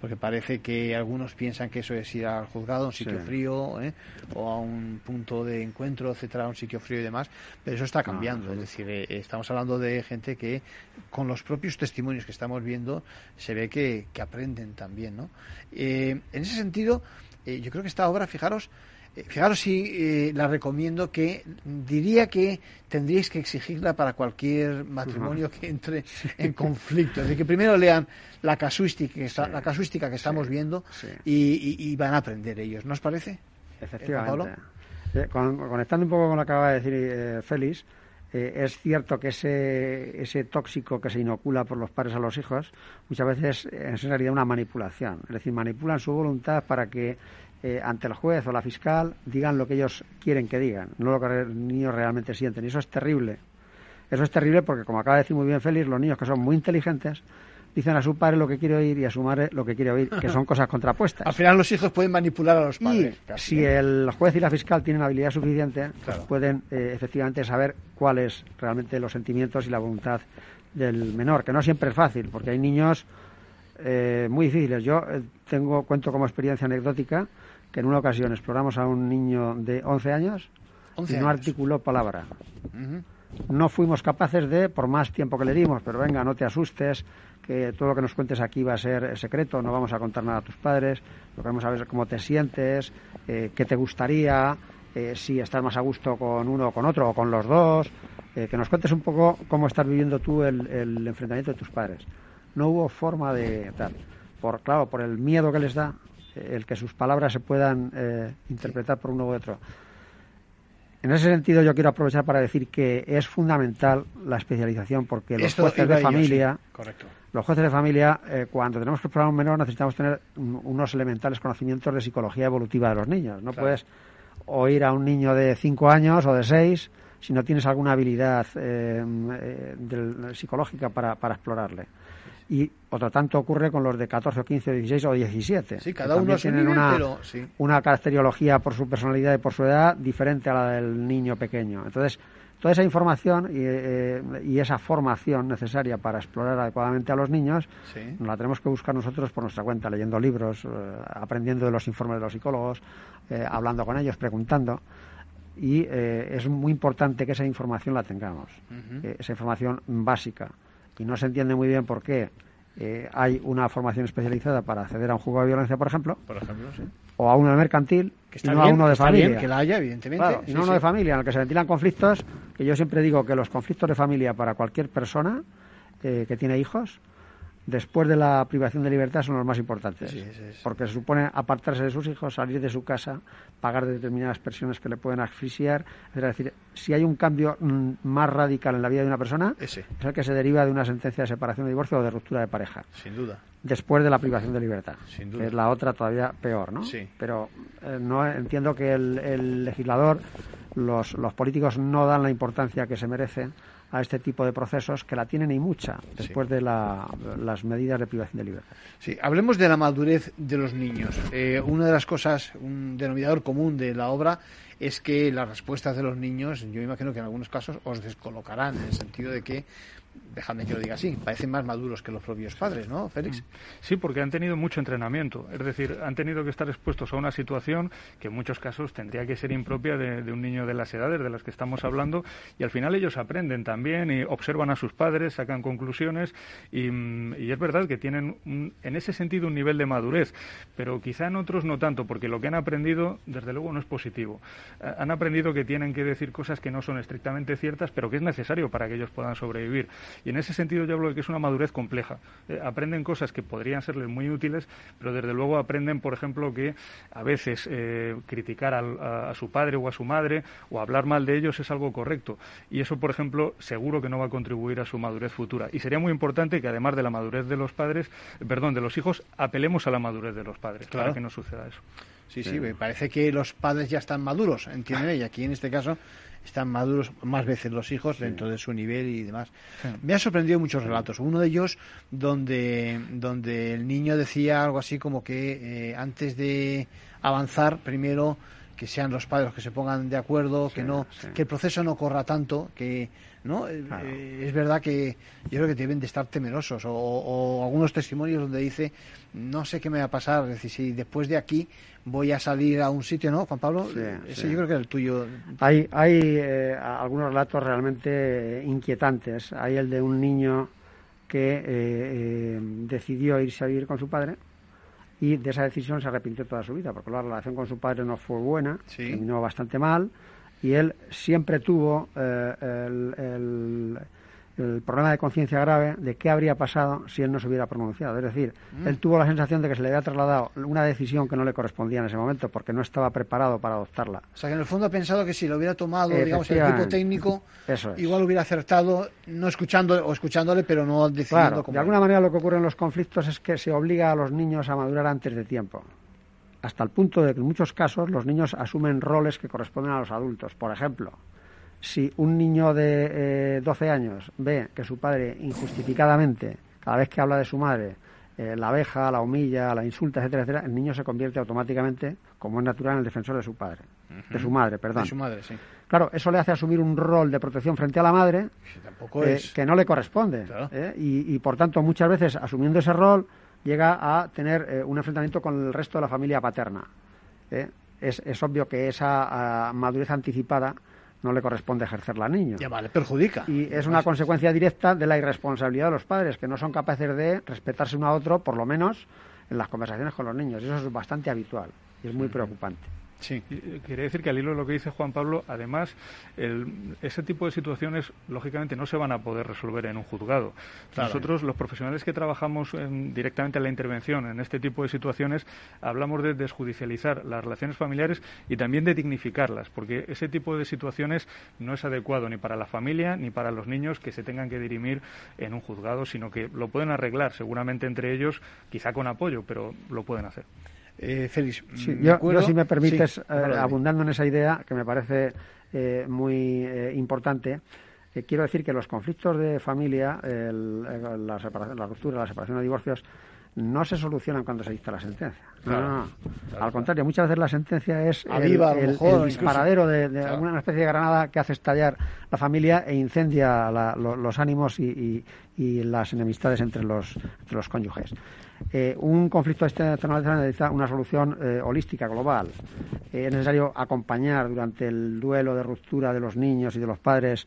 A: porque parece que algunos piensan que eso es ir al juzgado, a un sitio frío, ¿eh? o a un punto de encuentro, etcétera, a un sitio frío y demás, pero eso está cambiando. es decir, eh, estamos hablando de gente que, con los propios testimonios que estamos viendo, se ve que, aprenden también, ¿no? Eh, en ese sentido, yo creo que esta obra, fijaros, eh, fijaros si eh, la recomiendo que diría que tendríais que exigirla para cualquier matrimonio que entre en conflicto. Es decir, que primero lean la casuística que, la casuística que estamos viendo y, van a aprender ellos. ¿No os parece?
N: Efectivamente. Eh, conectando un poco con lo que acaba de decir Félix, es cierto que ese, ese tóxico que se inocula por los padres a los hijos muchas veces es en realidad una manipulación. Es decir, manipulan su voluntad para que eh, ante el juez o la fiscal digan lo que ellos quieren que digan, no lo que los niños realmente sienten. Y eso es terrible. Eso es terrible porque, como acaba de decir muy bien Félix, los niños que son muy inteligentes dicen a su padre lo que quiere oír y a su madre lo que quiere oír, que son cosas contrapuestas.
A: Al final los hijos pueden manipular a los padres.
N: Y si el juez y la fiscal tienen habilidad suficiente, pues pueden eh, efectivamente saber cuáles realmente los sentimientos y la voluntad del menor, que no siempre es fácil, porque hay niños eh, muy difíciles. Yo tengo cuento como experiencia anecdótica que en una ocasión exploramos a un niño de 11 años y no articuló palabra. No fuimos capaces de, por más tiempo que le dimos, pero venga, no te asustes, que todo lo que nos cuentes aquí va a ser secreto, no vamos a contar nada a tus padres, lo queremos saber cómo te sientes, eh, qué te gustaría, eh, si estás más a gusto con uno o con otro o con los dos, eh, que nos cuentes un poco cómo estás viviendo tú el, el, enfrentamiento de tus padres. No hubo forma de tal. Por, claro, por el miedo que les da, el que sus palabras se puedan eh, interpretar por uno u otro. En ese sentido, yo quiero aprovechar para decir que es fundamental la especialización porque los jueces de familia, los jueces de familia, eh, cuando tenemos que explorar un menor, necesitamos tener unos elementales conocimientos de psicología evolutiva de los niños. No puedes oír a un niño de 5 años o de 6 si no tienes alguna habilidad eh, psicológica para, para explorarle y otro tanto ocurre con los de 14 o 15 o 16 o 17.
A: Sí, cada uno
N: tienen una, una caracteriología por su personalidad y por su edad diferente a la del niño pequeño. Entonces, toda esa información y, eh, y esa formación necesaria para explorar adecuadamente a los niños nos la tenemos que buscar nosotros por nuestra cuenta, leyendo libros, eh, aprendiendo de los informes de los psicólogos, eh, hablando con ellos, preguntando y es muy importante que esa información la tengamos, esa información básica y no se entiende muy bien por qué eh, hay una formación especializada para acceder a un juego de violencia, por ejemplo, o a uno de mercantil y no a uno de familia.
A: que la haya, evidentemente.
N: y no uno de familia, en el que se ventilan conflictos, que yo siempre digo que los conflictos de familia para cualquier persona eh, que tiene hijos después de la privación de libertad son los más importantes. Porque se supone apartarse de sus hijos, salir de su casa, pagar determinadas pensiones que le pueden asfixiar. Es decir, si hay un cambio mm, más radical en la vida de una persona, es el que se deriva de una sentencia de separación de divorcio o de ruptura de pareja.
A: Sin duda.
N: Después de la privación de libertad. Sin duda. Que es la otra todavía peor, ¿no? Sí. Pero eh, no entiendo que el, legislador, los, los políticos no dan la importancia que se merece a este tipo de procesos que la tienen y mucha después de las medidas de privación de libertad.
A: Sí, hablemos de la madurez de los niños. Eh, una de las cosas, un denominador común de la obra es que las respuestas de los niños, yo imagino que en algunos casos os descolocarán, en el sentido de que déjame que lo diga así, parecen más maduros que los propios padres, ¿no, Félix?
M: Sí, porque han tenido mucho entrenamiento, es decir, han tenido que estar expuestos a una situación que en muchos casos tendría que ser impropia de, un niño de las edades de las que estamos hablando y al final ellos aprenden también y observan a sus padres, sacan conclusiones y, es verdad que tienen en ese sentido un nivel de madurez, pero quizá en otros no tanto, porque lo que han aprendido desde luego no es positivo. Han aprendido que tienen que decir cosas que no son estrictamente ciertas, pero que es necesario para que ellos puedan sobrevivir. Y en ese sentido yo hablo de que es una madurez compleja. Eh, aprenden cosas que podrían serles muy útiles, pero desde luego aprenden, por ejemplo, que a veces eh, criticar a, su padre o a su madre o hablar mal de ellos es algo correcto. Y eso, por ejemplo, seguro que no va a contribuir a su madurez futura. Y sería muy importante que además de la madurez de los padres, perdón, de los hijos, apelemos a la madurez de los padres para que no suceda eso.
A: Sí, sí, me parece que los padres ya están maduros, entienden, y aquí en este caso están maduros más veces los hijos dentro de su nivel y demás. Me ha sorprendido muchos relatos. Uno de ellos donde, donde el niño decía algo así como que eh, antes de avanzar, primero que sean los padres que se pongan de acuerdo, que no, que el proceso no corra tanto, que no eh, eh, es verdad que yo creo que deben de estar temerosos o, o, algunos testimonios donde dice no sé qué me va a pasar, es decir, si después de aquí voy a salir a un sitio, ¿no, Juan Pablo? Ese yo creo que es el tuyo.
N: Hay, hay eh, algunos relatos realmente inquietantes. Hay el de un niño que eh, eh, decidió irse a vivir con su padre y de esa decisión se arrepintió toda su vida, porque la relación con su padre no fue buena, terminó bastante mal y él siempre tuvo el el problema de conciencia grave de qué habría pasado si él no se hubiera pronunciado. Es decir, mm. él tuvo la sensación de que se le había trasladado una decisión que no le correspondía en ese momento porque no estaba preparado para adoptarla.
A: O sea, que en el fondo ha pensado que si lo hubiera tomado, digamos, el equipo técnico, igual hubiera acertado, no escuchando o escuchándole, pero no decidiendo
N: claro, De alguna manera lo que ocurre en los conflictos es que se obliga a los niños a madurar antes de tiempo hasta el punto de que en muchos casos los niños asumen roles que corresponden a los adultos. Por ejemplo, si un niño de 12 eh, años ve que su padre injustificadamente, cada vez que habla de su madre, eh, la abeja, la humilla, la insulta, etcétera, etcétera, el niño se convierte automáticamente, como es natural, en el defensor de su padre, de su madre, perdón.
A: De su madre, sí.
N: Claro, eso le hace asumir un rol de protección frente a la madre eh, que no le corresponde. Y, y, por tanto, muchas veces, asumiendo ese rol, llega a tener un enfrentamiento con el resto de la familia paterna. Es, es, obvio que esa ah, madurez anticipada no le corresponde ejercerla al niño.
A: Ya vale, perjudica.
N: Y es una consecuencia directa de la irresponsabilidad de los padres, que no son capaces de respetarse uno a otro, por lo menos en las conversaciones con los niños. Eso es bastante habitual y es muy preocupante.
M: Sí, quería decir que al hilo de lo que dice Juan Pablo, además, ese tipo de situaciones, lógicamente, no se van a poder resolver en un juzgado. Nosotros, los profesionales que trabajamos directamente en la intervención en este tipo de situaciones, hablamos de desjudicializar las relaciones familiares y también de dignificarlas, porque ese tipo de situaciones no es adecuado ni para la familia ni para los niños que se tengan que dirimir en un juzgado, sino que lo pueden arreglar seguramente entre ellos, quizá con apoyo, pero lo pueden hacer.
A: Eh, Félix,
N: yo, si me permites, eh, abundando en esa idea, que me parece eh, muy eh, importante, quiero decir que los conflictos de familia, la, separación, la ruptura, la separación de divorcios, no se solucionan cuando se dicta la sentencia. Al contrario, muchas veces la sentencia es el, disparadero de, alguna especie de granada que hace estallar la familia e incendia los ánimos y, las enemistades entre los, entre los cónyuges. Eh, un conflicto de esta necesita una solución eh, holística, global. Eh, es necesario acompañar durante el duelo de ruptura de los niños y de los padres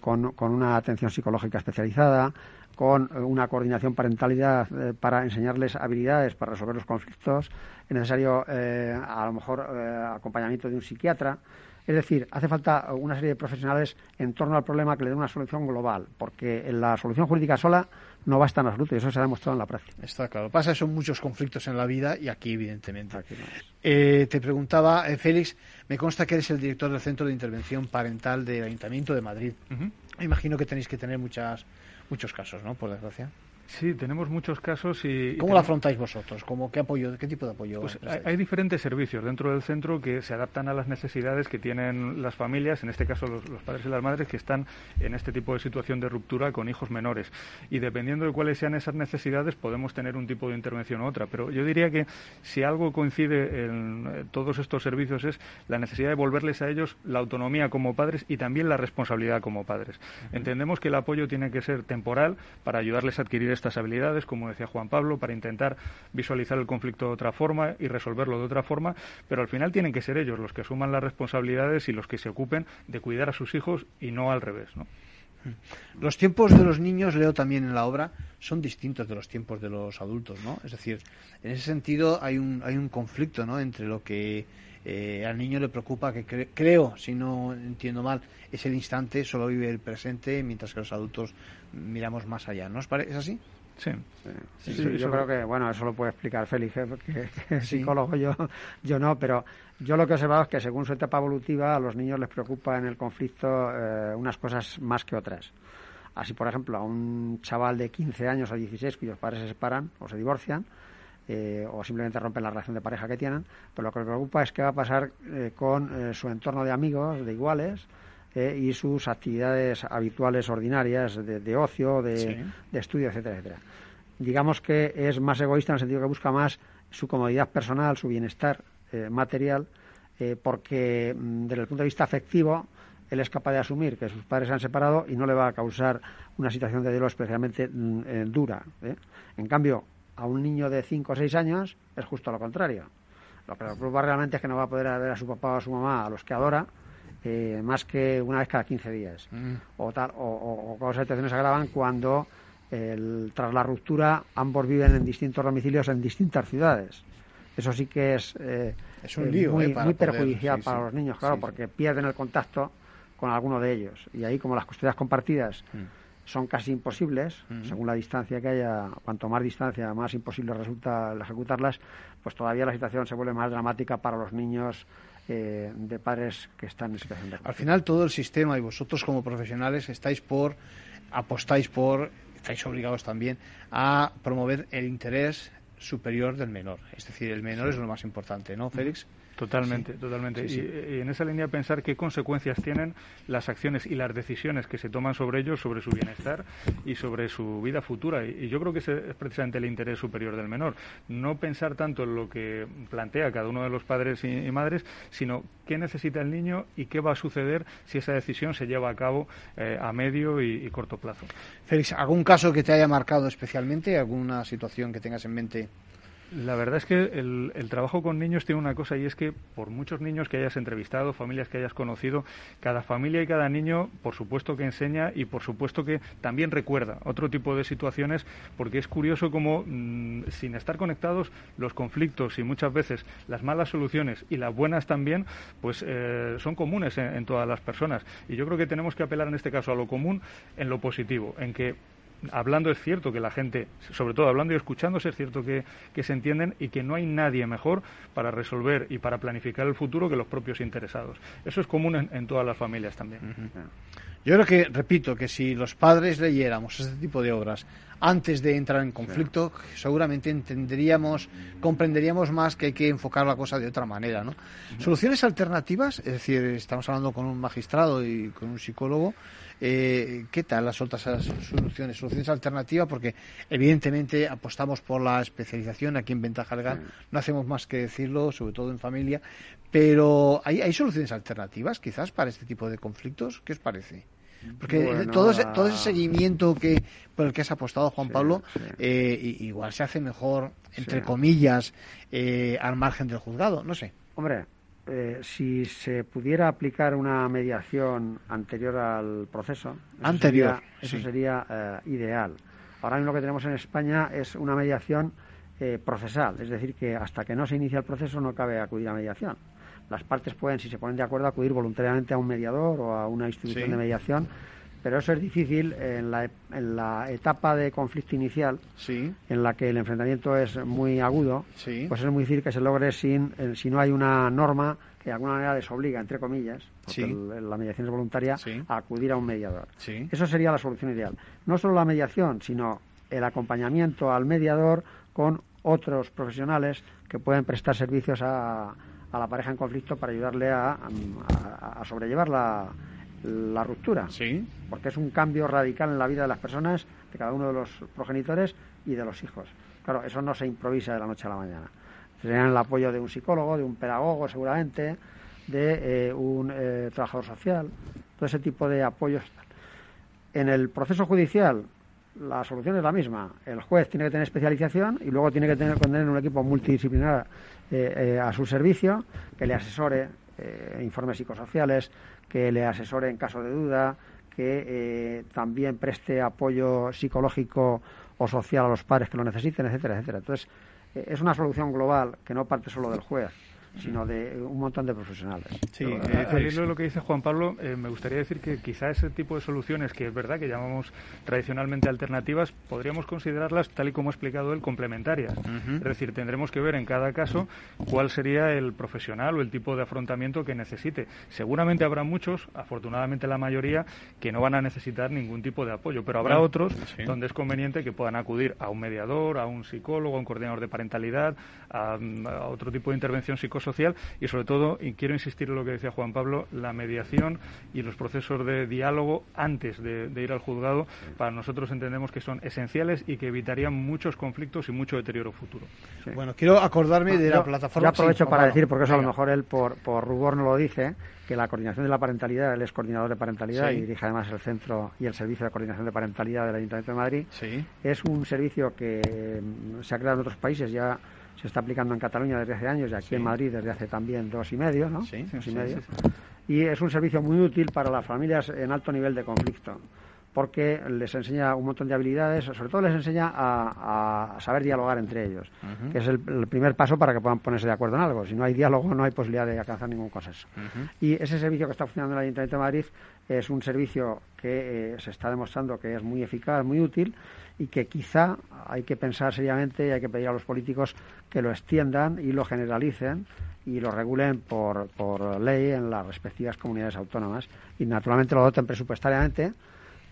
N: con, con, una atención psicológica especializada, con una coordinación parentalidad para enseñarles habilidades para resolver los conflictos. Es necesario, a lo mejor, acompañamiento de un psiquiatra. Es decir, hace falta una serie de profesionales en torno al problema que le den una solución global, porque la solución jurídica sola no basta en absoluto y eso se ha demostrado en la práctica.
A: Está claro. Pasa son muchos conflictos en la vida y aquí, evidentemente. Eh, te preguntaba, eh, Félix, me consta que eres el director del Centro de Intervención Parental del Ayuntamiento de Madrid. Imagino que tenéis que tener muchas, muchos casos, ¿no? Por desgracia.
M: Sí, tenemos muchos casos y...
A: ¿Cómo lo afrontáis vosotros? ¿Cómo, qué, apoyo, ¿Qué tipo de apoyo?
M: Pues hay, diferentes servicios dentro del centro que se adaptan a las necesidades que tienen las familias, en este caso los, padres y las madres que están en este tipo de situación de ruptura con hijos menores. Y dependiendo de cuáles sean esas necesidades, podemos tener un tipo de intervención u otra. Pero yo diría que si algo coincide en eh, todos estos servicios es la necesidad de devolverles a ellos la autonomía como padres y también la responsabilidad como padres. Entendemos que el apoyo tiene que ser temporal para ayudarles a adquirir estas habilidades, como decía Juan Pablo, para intentar visualizar el conflicto de otra forma y resolverlo de otra forma, pero al final tienen que ser ellos los que asuman las responsabilidades y los que se ocupen de cuidar a sus hijos y no al revés, ¿no?
A: Los tiempos de los niños, leo también en la obra, son distintos de los tiempos de los adultos, ¿no? Es decir, en ese sentido hay un, hay un conflicto, ¿no? Entre lo que eh, al niño le preocupa, que creo, si no entiendo mal, es el instante, solo vive el presente, mientras que los adultos miramos más allá, ¿no? ¿Es así?
M: Sí.
N: sí, yo creo que, bueno, eso lo puede explicar Félix, ¿eh? porque psicólogo, yo, yo no, pero yo lo que he observado es que según su etapa evolutiva a los niños les preocupa en el conflicto eh, unas cosas más que otras. Así, por ejemplo, a un chaval de 15 años o 16 cuyos padres se separan o se divorcian, eh, o simplemente rompen la relación de pareja que tienen, pero lo que le preocupa es qué va a pasar con su entorno de amigos, de iguales, y sus actividades habituales ordinarias de, ocio, de, estudio, etcétera, etcétera. Digamos que es más egoísta en el sentido que busca más su comodidad personal, su bienestar eh, material, eh, porque mm, desde el punto de vista afectivo él es capaz de asumir que sus padres se han separado y no le va a causar una situación de duelo especialmente mm, eh, dura. En cambio, a un niño de 5 o 6 años es justo lo contrario. Lo que le preocupa realmente es que no va a poder ver a su papá o a su mamá, a los que adora, eh, más que una vez cada 15 días. Mm. O, tal, o, o, situaciones se agravan cuando tras la ruptura ambos viven en distintos domicilios en distintas ciudades. Eso sí que es,
A: eh, es un lío, muy,
N: eh, perjudicial para los niños, claro, porque pierden el contacto con alguno de ellos. Y ahí, como las custodias compartidas mm. son casi imposibles, mm. según la distancia que haya, cuanto más distancia, más imposible resulta ejecutarlas, pues todavía la situación se vuelve más dramática para los niños eh, de padres que están en situación de
A: Al final todo el sistema y vosotros como profesionales estáis por, apostáis por, estáis obligados también a promover el interés superior del menor. Es decir, el menor es lo más importante, ¿no, Félix?
M: Totalmente, totalmente. Y, en esa línea pensar qué consecuencias tienen las acciones y las decisiones que se toman sobre ellos, sobre su bienestar y sobre su vida futura. Y, yo creo que ese es precisamente el interés superior del menor. No pensar tanto en lo que plantea cada uno de los padres y, madres, sino qué necesita el niño y qué va a suceder si esa decisión se lleva a cabo eh, a medio y, corto plazo.
A: Félix, ¿algún caso que te haya marcado especialmente? ¿Alguna situación que tengas en mente?
M: La verdad es que el, trabajo con niños tiene una cosa y es que por muchos niños que hayas entrevistado, familias que hayas conocido, cada familia y cada niño, por supuesto que enseña y por supuesto que también recuerda otro tipo de situaciones, porque es curioso como mm, sin estar conectados los conflictos y muchas veces las malas soluciones y las buenas también, pues eh, son comunes en todas las personas. Y yo creo que tenemos que apelar en este caso a lo común en lo positivo, en que hablando es cierto que la gente, sobre todo hablando y escuchándose, es cierto que, se entienden y que no hay nadie mejor para resolver y para planificar el futuro que los propios interesados. Eso es común en, todas las familias también.
A: Yo creo que, repito, que si los padres leyéramos este tipo de obras antes de entrar en conflicto, seguramente entenderíamos, comprenderíamos más que hay que enfocar la cosa de otra manera, ¿no? Soluciones alternativas, es decir, estamos hablando con un magistrado y con un psicólogo, eh, ¿Qué tal las otras soluciones? Soluciones alternativas, porque evidentemente apostamos por la especialización aquí en Ventaja Legal, no hacemos más que decirlo, sobre todo en familia, pero ¿hay, hay soluciones alternativas quizás para este tipo de conflictos? ¿Qué os parece? Porque todo, ese, todo ese seguimiento que por el que has apostado, Juan Pablo, eh, igual se hace mejor, entre comillas, eh, al margen del juzgado, no sé.
N: Hombre, eh, si se pudiera aplicar una mediación anterior al proceso,
A: anterior,
N: eso sería, eh, ideal. Ahora mismo lo que tenemos en España es una mediación eh, procesal, es decir, que hasta que no se inicia el proceso no cabe acudir a mediación. Las partes pueden, si se ponen de acuerdo, acudir voluntariamente a un mediador o a una institución de mediación pero eso es difícil en la, en la etapa de conflicto inicial, en la que el enfrentamiento es muy agudo, pues es muy difícil que se logre sin, eh, si no hay una norma que de alguna manera les obliga, entre comillas, porque la mediación es voluntaria, a acudir a un mediador. Eso sería la solución ideal. No solo la mediación, sino el acompañamiento al mediador con otros profesionales que pueden prestar servicios a, la pareja en conflicto para ayudarle a, sobrellevar la, la ruptura.
A: Sí.
N: Porque es un cambio radical en la vida de las personas, de cada uno de los progenitores y de los hijos. Claro, eso no se improvisa de la noche a la mañana. Tendrían el apoyo de un psicólogo, de un pedagogo seguramente, de eh, un eh, trabajador social, todo ese tipo de apoyos. En el proceso judicial, la solución es la misma. El juez tiene que tener especialización y luego tiene que tener, tener un equipo multidisciplinar eh, a su servicio que le asesore informes psicosociales, que le asesore en caso de duda, que también preste apoyo psicológico o social a los padres que lo necesiten, etcétera, etcétera. Entonces, es una solución global que no parte solo del juez sino de un montón de profesionales.
M: Sí, eh, al hilo de lo que dice Juan Pablo, eh, me gustaría decir que quizá ese tipo de soluciones, que es verdad que llamamos tradicionalmente alternativas, podríamos considerarlas, tal y como ha explicado él, complementarias. Es decir, tendremos que ver en cada caso cuál sería el profesional o el tipo de afrontamiento que necesite. Seguramente habrá muchos, afortunadamente la mayoría, que no van a necesitar ningún tipo de apoyo, pero habrá otros donde es conveniente que puedan acudir a un mediador, a un psicólogo, a un coordinador de parentalidad, a, a otro tipo de intervención psicológica social y sobre todo, y quiero insistir en lo que decía Juan Pablo, la mediación y los procesos de diálogo antes de, ir al juzgado, para nosotros entendemos que son esenciales y que evitarían muchos conflictos y mucho deterioro futuro.
A: Bueno, quiero acordarme de la plataforma.
N: Yo aprovecho para decir, porque eso a lo mejor él por, por rubor no lo dice, que la coordinación de la parentalidad, él es coordinador de parentalidad y dirige además el centro y el servicio de coordinación de parentalidad del Ayuntamiento de Madrid. Es un servicio que mm, se ha creado en otros países ya se está aplicando en Cataluña desde hace años y aquí en Madrid desde hace también dos y medio, ¿no?
A: Sí,
N: y medio. Y es un servicio muy útil para las familias en alto nivel de conflicto porque les enseña un montón de habilidades, sobre todo les enseña a, saber dialogar entre ellos, que es el, primer paso para que puedan ponerse de acuerdo en algo. Si no hay diálogo, no hay posibilidad de alcanzar ningún consenso. Y ese servicio que está funcionando en el Ayuntamiento de Madrid es un servicio que eh, se está demostrando que es muy eficaz, muy útil y que quizá hay que pensar seriamente y hay que pedir a los políticos que lo extiendan y lo generalicen y lo regulen por, por ley en las respectivas comunidades autónomas y naturalmente lo doten presupuestariamente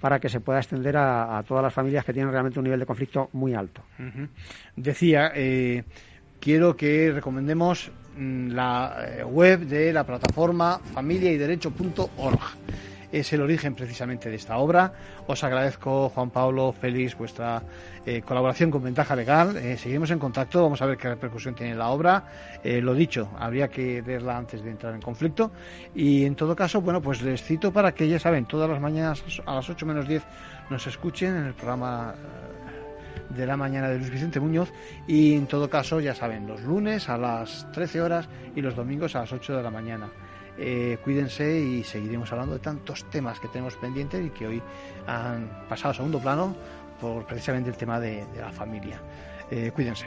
N: para que se pueda extender a, todas las familias que tienen realmente un nivel de conflicto muy alto.
A: Decía, eh, quiero que recomendemos mm, la eh, web de la plataforma familiayderecho.org es el origen precisamente de esta obra. Os agradezco, Juan Pablo, Félix, vuestra eh, colaboración con Ventaja Legal. Eh, seguimos en contacto, vamos a ver qué repercusión tiene la obra. Eh, lo dicho, habría que leerla antes de entrar en conflicto. Y en todo caso, bueno, pues les cito para que ya saben, todas las mañanas a las 8 menos 10 nos escuchen en el programa de la mañana de Luis Vicente Muñoz y en todo caso ya saben los lunes a las 13 horas y los domingos a las 8 de la mañana. Eh, cuídense y seguiremos hablando de tantos temas que tenemos pendientes y que hoy han pasado a segundo plano por precisamente el tema de, la familia. Eh, cuídense.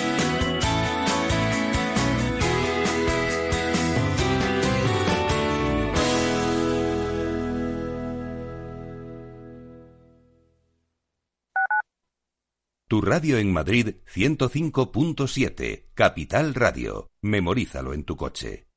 G: Tu radio en Madrid 105.7, Capital Radio. Memorízalo en tu coche.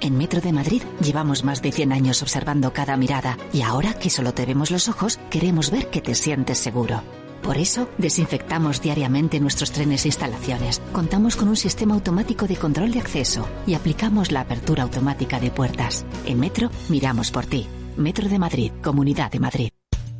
F: En Metro de Madrid llevamos más de 100 años observando cada mirada y ahora que solo te vemos los ojos, queremos ver que te sientes seguro. Por eso, desinfectamos diariamente nuestros trenes e instalaciones. Contamos con un sistema automático de control de acceso y aplicamos la apertura automática de puertas. En Metro, miramos por ti. Metro de Madrid, Comunidad de Madrid.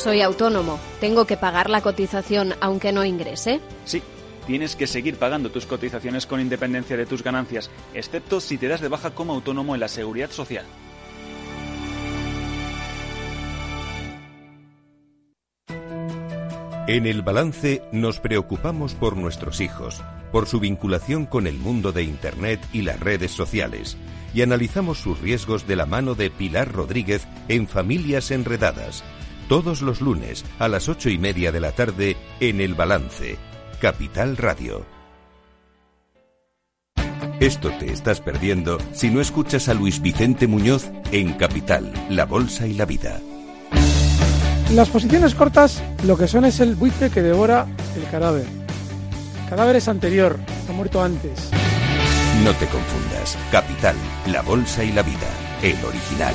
I: Soy autónomo. ¿Tengo que pagar la cotización aunque no ingrese?
K: Sí. Tienes que seguir pagando tus cotizaciones con independencia de tus ganancias, excepto si te das de baja como autónomo en la seguridad social.
G: En el balance nos preocupamos por nuestros hijos, por su vinculación con el mundo de Internet y las redes sociales, y analizamos sus riesgos de la mano de Pilar Rodríguez en Familias Enredadas, todos los lunes a las ocho y media de la tarde en El Balance, Capital Radio. Esto te estás perdiendo si no escuchas a Luis Vicente Muñoz en Capital, La Bolsa y la Vida.
O: Las posiciones cortas lo que son es el buitre que devora el cadáver. El cadáver es anterior, ha muerto antes.
G: No te confundas. Capital, La Bolsa y la Vida. El original.